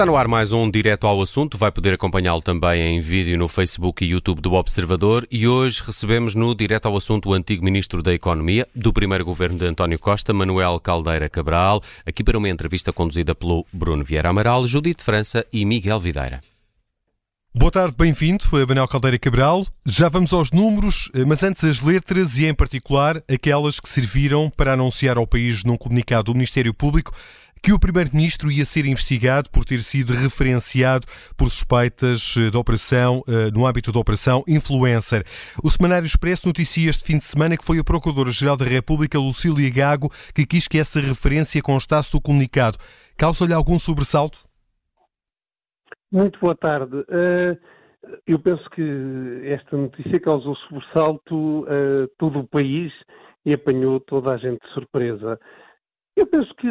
Está no ar mais um Direto ao Assunto. Vai poder acompanhá-lo também em vídeo no Facebook e YouTube do Observador. E hoje recebemos no Direto ao Assunto o antigo Ministro da Economia do primeiro governo de António Costa, Manuel Caldeira Cabral, aqui para uma entrevista conduzida pelo Bruno Vieira Amaral, Judite França e Miguel Videira. Boa tarde, bem-vindo, Manuel Caldeira Cabral. Já vamos aos números, mas antes as letras e, em particular, aquelas que serviram para anunciar ao país num comunicado do Ministério Público que o Primeiro-Ministro ia ser investigado por ter sido referenciado por suspeitas eh, de operação, eh, no âmbito da operação Influencer. O Semanário Expresso noticia este fim de semana que foi a Procuradora-Geral da República, Lucília Gago, que quis que essa referência constasse do comunicado. Causa-lhe algum sobressalto? Muito boa tarde. Eh, eu penso que esta notícia causou sobressalto a todo o país e apanhou toda a gente de surpresa. Eu penso que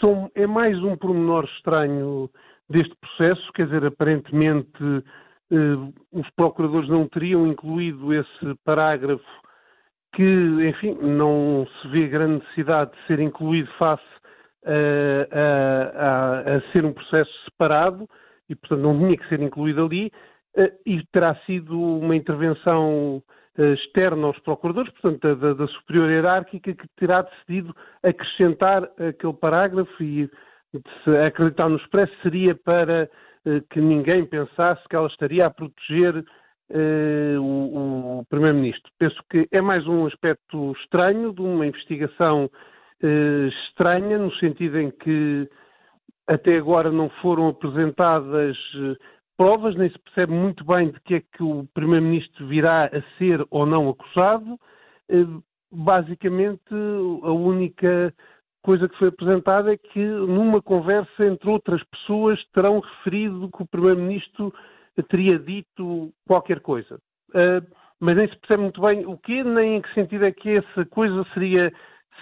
são, é mais um pormenor estranho deste processo, quer dizer, aparentemente eh, os procuradores não teriam incluído esse parágrafo que, enfim, não se vê grande necessidade de ser incluído face a, a, a, ser um processo separado e, portanto, não tinha que ser incluído ali eh, e terá sido uma intervenção externa aos procuradores, portanto, da, da, superior hierárquica, que terá decidido acrescentar aquele parágrafo e se acreditar no expresso seria para eh, que ninguém pensasse que ela estaria a proteger eh, o, o Primeiro-Ministro. Penso que é mais um aspecto estranho de uma investigação eh, estranha, no sentido em que até agora não foram apresentadas provas, nem se percebe muito bem de que é que o Primeiro-Ministro virá a ser ou não acusado. Eh, basicamente, a única coisa que foi apresentada é que, numa conversa entre outras pessoas, terão referido que o Primeiro-Ministro teria dito qualquer coisa. Eh, mas nem se percebe muito bem o quê, nem em que sentido é que essa coisa seria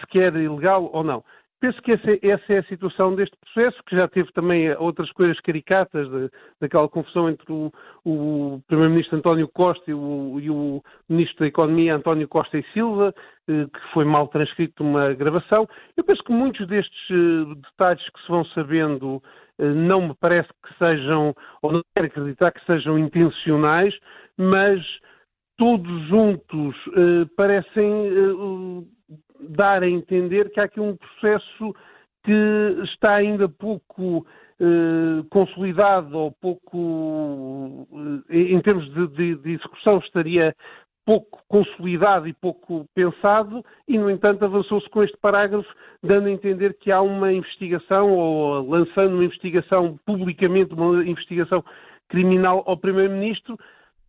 sequer ilegal ou não. Penso que essa, essa, é a situação deste processo, que já teve também outras coisas caricatas, de, daquela confusão entre o, o Primeiro-Ministro António Costa e o, e o, Ministro da Economia António Costa e Silva, eh, que foi mal transcrito numa gravação. Eu penso que muitos destes eh, detalhes que se vão sabendo eh, não me parece que sejam, ou não quero acreditar que sejam intencionais, mas todos juntos parecem dar a entender que há aqui um processo que está ainda pouco eh, consolidado ou pouco, eh, em termos de, de, de, execução, estaria pouco consolidado e pouco pensado, e, no entanto, avançou-se com este parágrafo, dando a entender que há uma investigação, ou lançando uma investigação publicamente, uma investigação criminal ao Primeiro-Ministro,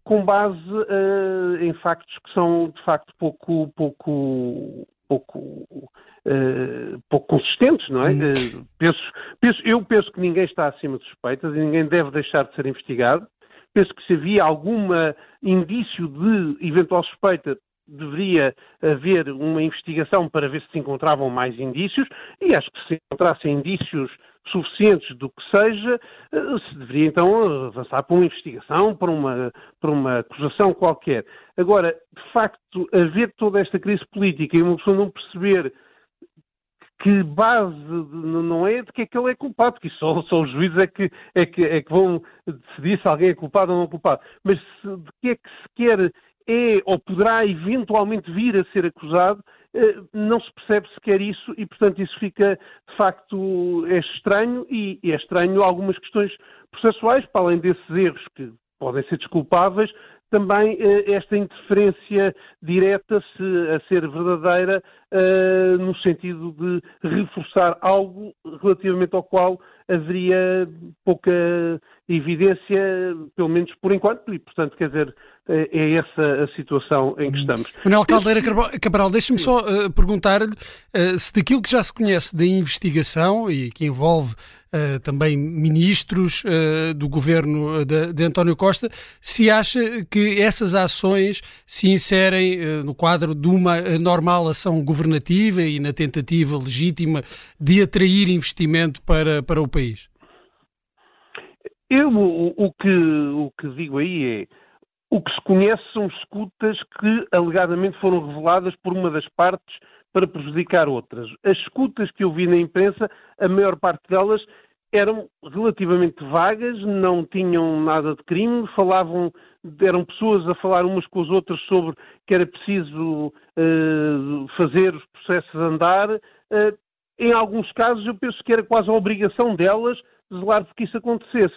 com base uh, em factos que são, de facto, pouco, pouco pouco, uh, pouco consistentes, não é? Uh, penso, penso, eu penso que ninguém está acima de suspeitas e ninguém deve deixar de ser investigado. Penso que se havia algum indício de eventual suspeita, deveria haver uma investigação para ver se se encontravam mais indícios e acho que se encontrassem indícios suficientes do que seja, eh, se deveria então avançar para uma investigação, para uma, para uma acusação qualquer. Agora, de facto, haver toda esta crise política e uma pessoa não perceber que base não é de que é que ele é culpado, porque só, só os juízes é que, é, que, é que vão decidir se alguém é culpado ou não é culpado, mas se, de que é que se quer é ou poderá eventualmente vir a ser acusado, eh, não se percebe sequer isso e, portanto, isso fica, de facto, é estranho e é estranho algumas questões processuais, para além desses erros que podem ser desculpáveis, também eh, esta interferência direta, se a ser verdadeira, eh, no sentido de reforçar algo relativamente ao qual haveria pouca evidência, pelo menos por enquanto, e portanto, quer dizer, eh, é essa a situação em que estamos. Manuel Caldeira Cabral, deixe-me só uh, perguntar-lhe uh, se daquilo que já se conhece da investigação e que envolve uh, também ministros do governo de, de, António Costa, se acha que essas ações se inserem no quadro de uma normal ação governativa e na tentativa legítima de atrair investimento para, para o país? Eu o, o, que, o que digo aí é o que se conhece são escutas que alegadamente foram reveladas por uma das partes para prejudicar outras. As escutas que eu vi na imprensa, a maior parte delas eram relativamente vagas, não tinham nada de crime, falavam, eram pessoas a falar umas com as outras sobre que era preciso uh, fazer os processos andar. Uh, em alguns casos, eu penso que era quase a obrigação delas zelar de que isso acontecesse.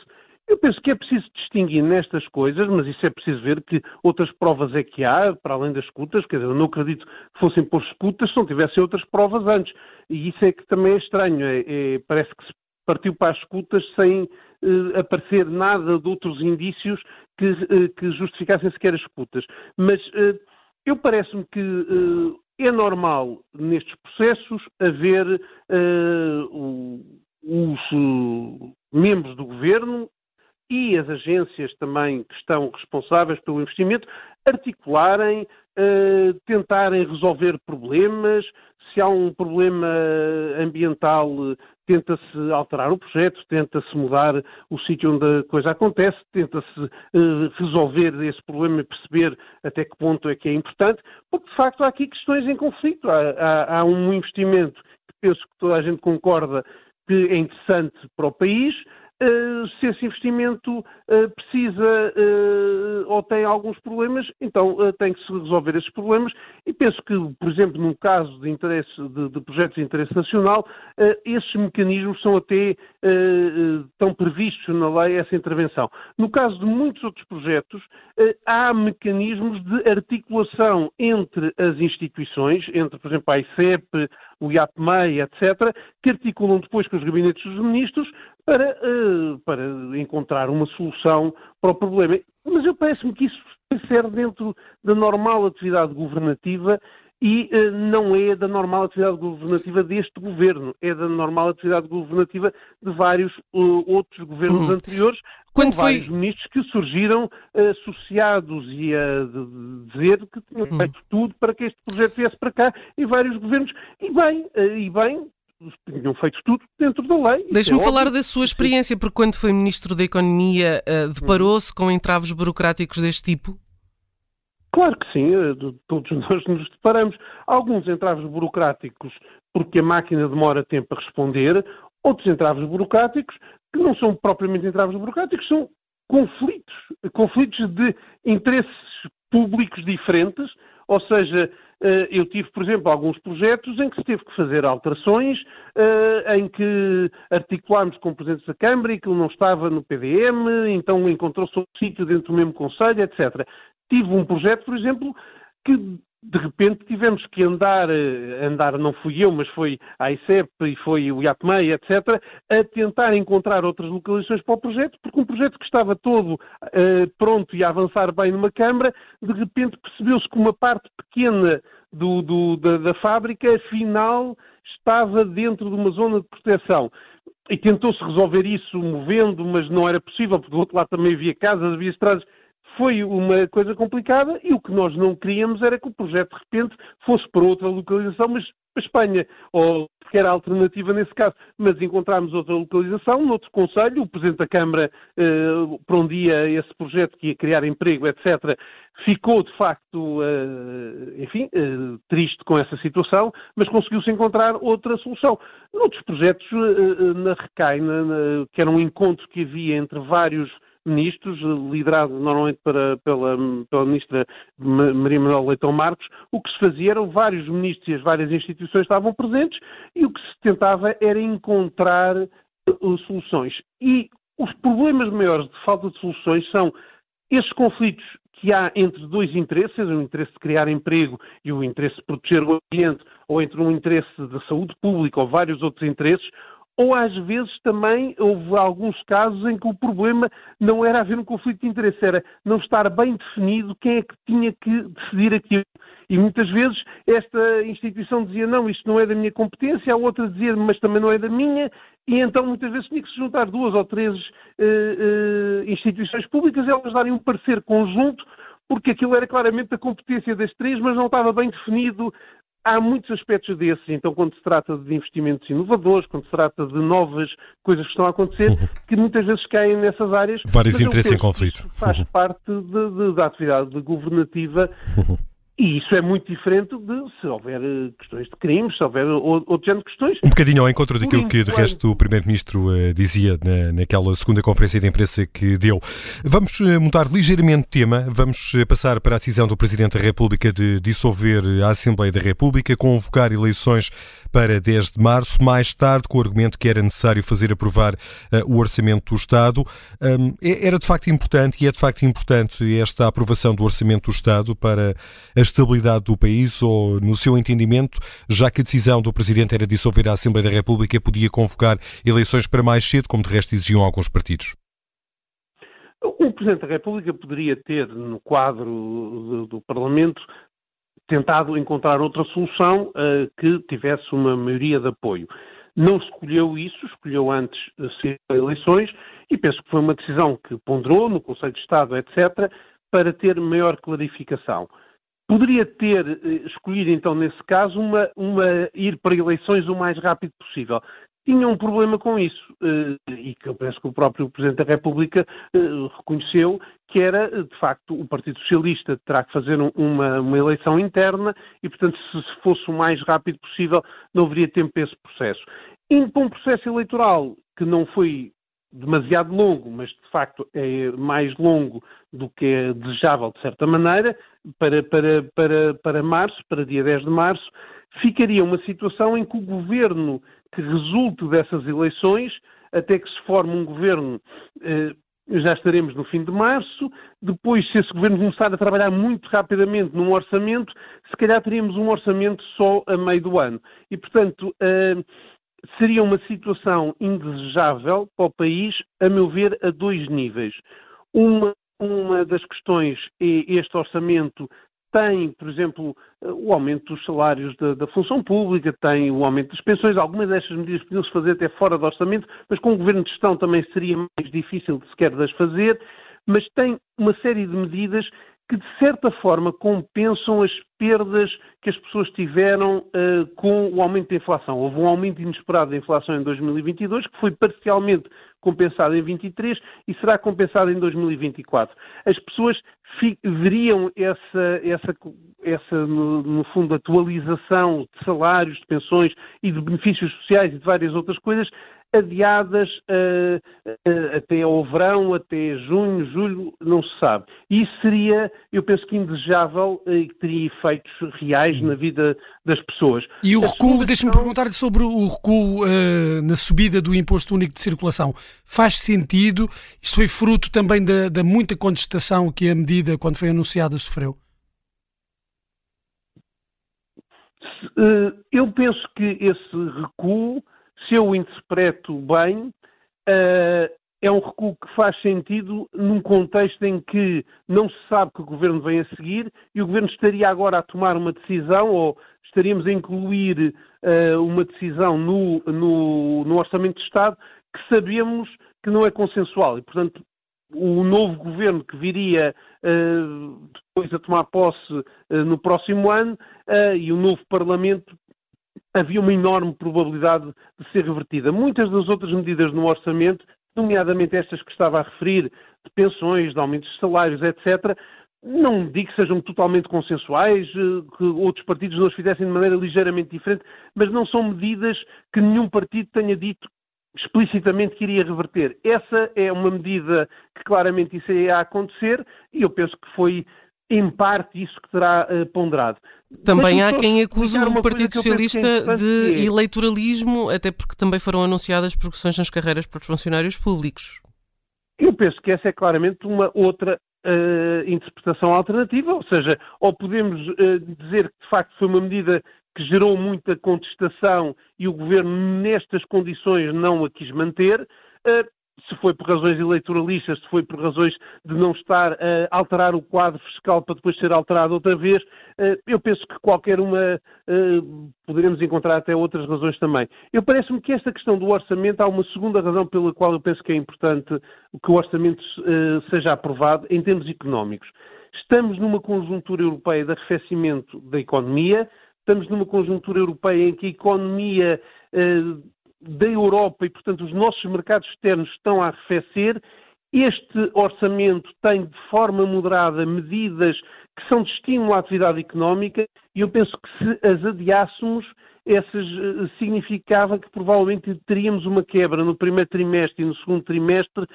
Eu penso que é preciso distinguir nestas coisas, mas isso é preciso ver que outras provas é que há, para além das escutas, quer dizer, eu não acredito que fossem por escutas se não tivessem outras provas antes. E isso é que também é estranho, é, é, parece que se partiu para as escutas sem eh, aparecer nada de outros indícios que, eh, que justificassem sequer as escutas. Mas eh, eu parece-me que é normal nestes processos haver os membros do governo e as agências também que estão responsáveis pelo investimento articularem, tentarem resolver problemas. Se há um problema ambiental, tenta-se alterar o projeto, tenta-se mudar o sítio onde a coisa acontece, tenta-se uh, resolver esse problema e perceber até que ponto é que é importante, porque de facto há aqui questões em conflito. Há, há, há um investimento que penso que toda a gente concorda que é interessante para o país, se esse investimento uh, precisa uh, ou tem alguns problemas, então tem que se resolver esses problemas e penso que, por exemplo, num caso de, interesse, de, de projetos de interesse nacional, esses mecanismos são até tão previstos na lei essa intervenção. No caso de muitos outros projetos, há mecanismos de articulação entre as instituições, entre, por exemplo, a ICEP, o IAPMEI, etc., que articulam depois com os gabinetes dos ministros para, uh, para encontrar uma solução para o problema. Mas eu parece-me que isso ser dentro da normal atividade governativa e uh, não é da normal atividade governativa deste governo, é da normal atividade governativa de vários uh, outros governos uhum. anteriores, Quando com foi... vários ministros que surgiram uh, associados e a dizer que tinham uhum. feito tudo para que este projeto viesse para cá, e vários governos, e bem, e bem, tinham feito tudo dentro da lei. Deixe-me é falar óbvio. da sua experiência, porque quando foi Ministro da Economia, deparou-se com entraves burocráticos deste tipo? Claro que sim, eh, todos nós nos deparamos. Alguns entraves burocráticos porque a máquina demora tempo a responder, outros entraves burocráticos que não são propriamente entraves burocráticos, são conflitos, conflitos de interesses públicos diferentes, ou seja, eh, eu tive, por exemplo, alguns projetos em que se teve que fazer alterações, eh, em que articulámos com o Presidente da Câmara e que ele não estava no PDM, então encontrou-se outro sítio dentro do mesmo Conselho, etc tive um projeto, por exemplo, que de repente tivemos que andar, eh, andar não fui eu, mas foi a ICEP e foi o IAPMEI, etc., a tentar encontrar outras localizações para o projeto, porque um projeto que estava todo uh, pronto e a avançar bem numa Câmara, de repente percebeu-se que uma parte pequena do, do, da, da fábrica, afinal, estava dentro de uma zona de proteção. E tentou-se resolver isso movendo, mas não era possível, porque do outro lado também havia casas, havia estradas, foi uma coisa complicada e o que nós não queríamos era que o projeto de repente fosse para outra localização, mas para Espanha, ou que era alternativa nesse caso, mas encontramos outra localização, noutro Conselho, o Presidente da Câmara eh, prondia esse projeto que ia criar emprego, etc., ficou de facto, eh, enfim, eh, triste com essa situação, mas conseguiu-se encontrar outra solução. Noutros projetos, eh, eh na Recai, na, na, que era um encontro que havia entre vários ministros, liderado normalmente para, pela, pela ministra Maria Manuel Leitão Marcos, o que se fazia eram vários ministros e as várias instituições estavam presentes e o que se tentava era encontrar uh, soluções. E os problemas maiores de falta de soluções são esses conflitos que há entre dois interesses, o interesse de criar emprego e o interesse de proteger o ambiente, ou entre um interesse da saúde pública ou vários outros interesses, ou às vezes também houve alguns casos em que o problema não era haver um conflito de interesse, era não estar bem definido quem é que tinha que decidir aquilo. E muitas vezes esta instituição dizia não, isto não é da minha competência, a outra dizia mas também não é da minha, e então muitas vezes tinha que se juntar duas ou três uh, uh, instituições públicas e elas darem um parecer conjunto porque aquilo era claramente da competência das três, mas não estava bem definido há muitos aspectos desses. Então, quando se trata de investimentos inovadores, quando se trata de novas coisas que estão a acontecer, uhum. que muitas vezes caem nessas áreas. Vários interesses em conflito. Faz uhum. parte de, de, da atividade governativa. Uhum. E isso é muito diferente de se houver eh, questões de crimes, se houver outro género de questões. Um bocadinho ao encontro daquilo que, de resto, o Primeiro-Ministro uh, dizia na, naquela segunda conferência de imprensa que deu. Vamos uh, mudar ligeiramente de tema. Vamos uh, passar para a decisão do Presidente da República de dissolver a Assembleia da República, convocar eleições para 10 de março, mais tarde, com o argumento que era necessário fazer aprovar o Orçamento do Estado. Um, é, era de facto importante, e é de facto importante esta aprovação do Orçamento do Estado para as estabilidade do país ou, no seu entendimento, já que a decisão do Presidente era dissolver a Assembleia da República, podia convocar eleições para mais cedo, como de resto exigiam alguns partidos? O Presidente da República poderia ter, no quadro do, do Parlamento, tentado encontrar outra solução uh, que tivesse uma maioria de apoio. Não escolheu isso, escolheu antes ser eleições e penso que foi uma decisão que ponderou no Conselho de Estado, etc., para ter maior clarificação. Poderia ter eh, escolhido, então, nesse caso, uma, uma, ir para eleições o mais rápido possível. Tinha um problema com isso, eh, e que eu penso que o próprio Presidente da República eh, reconheceu, que era, de facto, o Partido Socialista terá que fazer uma, uma eleição interna e, portanto, se fosse o mais rápido possível, não haveria tempo para esse processo. Indo para um processo eleitoral que não foi demasiado longo, mas de facto é mais longo do que é desejável de certa maneira, para, para, para, para março, para dia 10 de março, ficaria uma situação em que o governo que resulte dessas eleições, até que se forme um governo, eh, já estaremos no fim de março, depois, se esse governo começar a trabalhar muito rapidamente num orçamento, se calhar teríamos um orçamento só a meio do ano. E, portanto, eh, seria uma situação indesejável para o país, a meu ver, a dois níveis. Uma, uma das questões é este orçamento tem, por exemplo, o aumento dos salários da, da, função pública, tem o aumento das pensões. Algumas destas medidas podiam-se fazer até fora do orçamento, mas com o governo de gestão também seria mais difícil de sequer das fazer. Mas tem uma série de medidas que, de certa forma, compensam as perdas que as pessoas tiveram uh, com o aumento da inflação. Houve um aumento inesperado da inflação em 2022, que foi parcialmente compensado em 2023 e será compensado em 2024. As pessoas veriam essa, essa, essa no, no, fundo, atualização de salários, de pensões e de benefícios sociais e de várias outras coisas adiadas uh, uh, até ao verão, até junho, julho, não se sabe. E isso seria, eu penso que indesejável e que teria efeitos reais na vida das pessoas. E o recuo, deixe-me perguntar-lhe sobre o recuo uh, na subida do imposto único de circulação. Faz sentido? Isto foi fruto também da, da muita contestação que a medida, quando foi anunciada, sofreu? Eu penso que esse recuo se eu o interpreto bem, uh, é um recuo que faz sentido num contexto em que não se sabe que o governo vem a seguir e o governo estaria agora a tomar uma decisão ou estaríamos a incluir uh, uma decisão no, no, no, Orçamento de Estado que sabemos que não é consensual. E, portanto, o novo governo que viria uh, depois a tomar posse uh, no próximo ano e o novo Parlamento havia uma enorme probabilidade de ser revertida. Muitas das outras medidas no orçamento, nomeadamente estas que estava a referir, de pensões, de aumentos de salários, etc., não digo que sejam totalmente consensuais, eh, que outros partidos não as fizessem de maneira ligeiramente diferente, mas não são medidas que nenhum partido tenha dito explicitamente que iria reverter. Essa é uma medida que claramente isso ia acontecer e eu penso que foi em parte isso que terá uh, ponderado. Também há quem acuse o Partido é Socialista de é... eleitoralismo, até porque também foram anunciadas progressões nas carreiras para os funcionários públicos. Eu penso que essa é claramente uma outra uh, interpretação alternativa, ou seja, ou podemos uh, dizer que de facto foi uma medida que gerou muita contestação e o governo nestas condições não a quis manter, se foi por razões eleitoralistas, se foi por razões de não estar a alterar o quadro fiscal para depois ser alterado outra vez, eh, eu penso que qualquer uma eh, poderemos encontrar até outras razões também. Eu parece-me que esta questão do orçamento há uma segunda razão pela qual eu penso que é importante que o orçamento eh, seja aprovado em termos económicos. Estamos numa conjuntura europeia de arrefecimento da economia, estamos numa conjuntura europeia em que a economia da Europa e, portanto, os nossos mercados externos estão a arrefecer. Este orçamento tem, de forma moderada, medidas que são de estímulo à atividade económica e eu penso que se as adiássemos, essas eh, significava que provavelmente teríamos uma quebra no primeiro trimestre e no segundo trimestre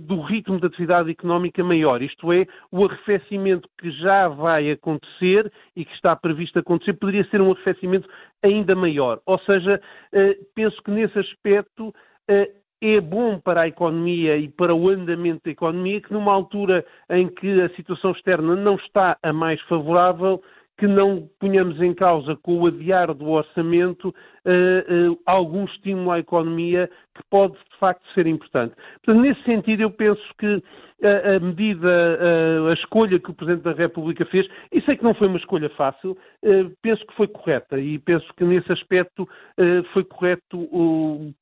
do ritmo da atividade económica maior, isto é, o arrefecimento que já vai acontecer e que está previsto acontecer poderia ser um arrefecimento ainda maior. Ou seja, eh, penso que nesse aspecto eh, é bom para a economia e para o andamento da economia que numa altura em que a situação externa não está a mais favorável, que não ponhamos em causa com o adiar do orçamento uh, uh, algum estímulo à economia que pode de facto ser importante. Portanto, nesse sentido, eu penso que a, medida, a, a, escolha que o Presidente da República fez, e sei que não foi uma escolha fácil, uh, penso que foi correta e penso que nesse aspecto foi correto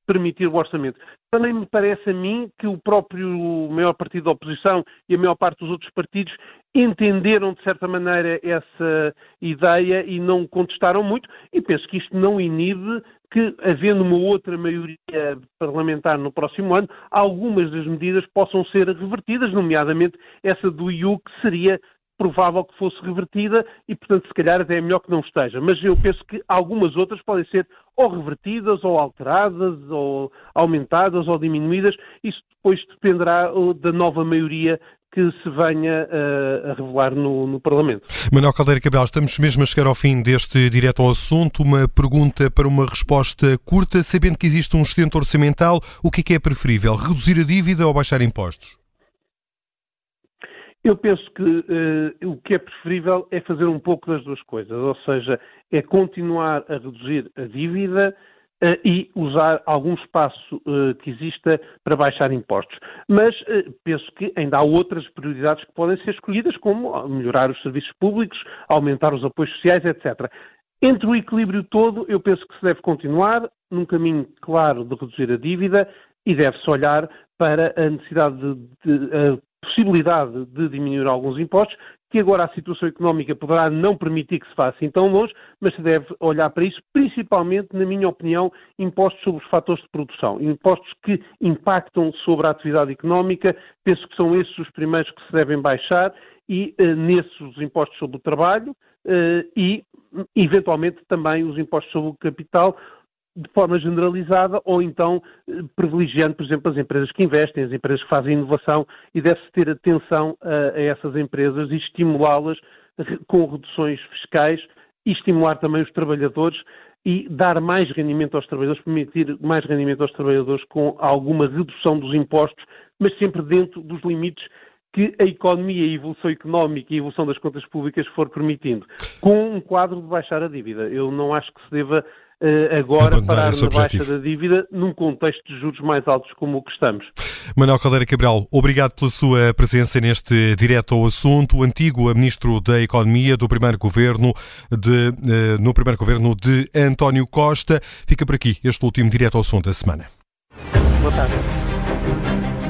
permitir o orçamento. Também me parece a mim que o próprio maior partido da oposição e a maior parte dos outros partidos entenderam de certa maneira essa ideia e não contestaram muito, e penso que isto não inibe que, havendo uma outra maioria parlamentar no próximo ano, algumas das medidas possam ser revertidas, nomeadamente essa do IU, que seria provável que fosse revertida e, portanto, se calhar até é melhor que não esteja. Mas eu penso que algumas outras podem ser ou revertidas, ou alteradas, ou aumentadas, ou diminuídas. Isso depois dependerá uh, da nova maioria que se venha uh, a revelar no, no, Parlamento. Manuel Caldeira Cabral, estamos mesmo a chegar ao fim deste direto ao assunto. Uma pergunta para uma resposta curta. Sabendo que existe um excedente orçamental, o que é, que é preferível? Reduzir a dívida ou baixar impostos? Eu penso que uh, o que é preferível é fazer um pouco das duas coisas, ou seja, é continuar a reduzir a dívida e usar algum espaço uh, que exista para baixar impostos. Mas penso que ainda há outras prioridades que podem ser escolhidas, como melhorar os serviços públicos, aumentar os apoios sociais, etc. Entre o equilíbrio todo, eu penso que se deve continuar num caminho claro de reduzir a dívida e deve-se olhar para a necessidade de, de, possibilidade de diminuir alguns impostos, que agora a situação económica poderá não permitir que se faça tão longe, mas se deve olhar para isso, principalmente, na minha opinião, impostos sobre os fatores de produção, impostos que impactam sobre a atividade económica, penso que são esses os primeiros que se devem baixar e uh, nesses os impostos sobre o trabalho uh, e, eventualmente, também os impostos sobre o capital, de forma generalizada ou então eh, privilegiando, por exemplo, as empresas que investem, as empresas que fazem inovação e deve-se ter atenção a, a essas empresas e estimulá-las com reduções fiscais e estimular também os trabalhadores e dar mais rendimento aos trabalhadores, permitir mais rendimento aos trabalhadores com alguma redução dos impostos, mas sempre dentro dos limites que a economia, a evolução económica e a evolução das contas públicas for permitindo, com um quadro de baixar a dívida. Eu não acho que se deva uh, agora parar na baixa da dívida num contexto de juros mais altos como o que estamos. Manuel Caldeira Cabral, obrigado pela sua presença neste direto ao assunto. O antigo Ministro da Economia do primeiro governo de, uh, no primeiro governo de António Costa. Fica por aqui este último direto ao assunto da semana. Boa tarde.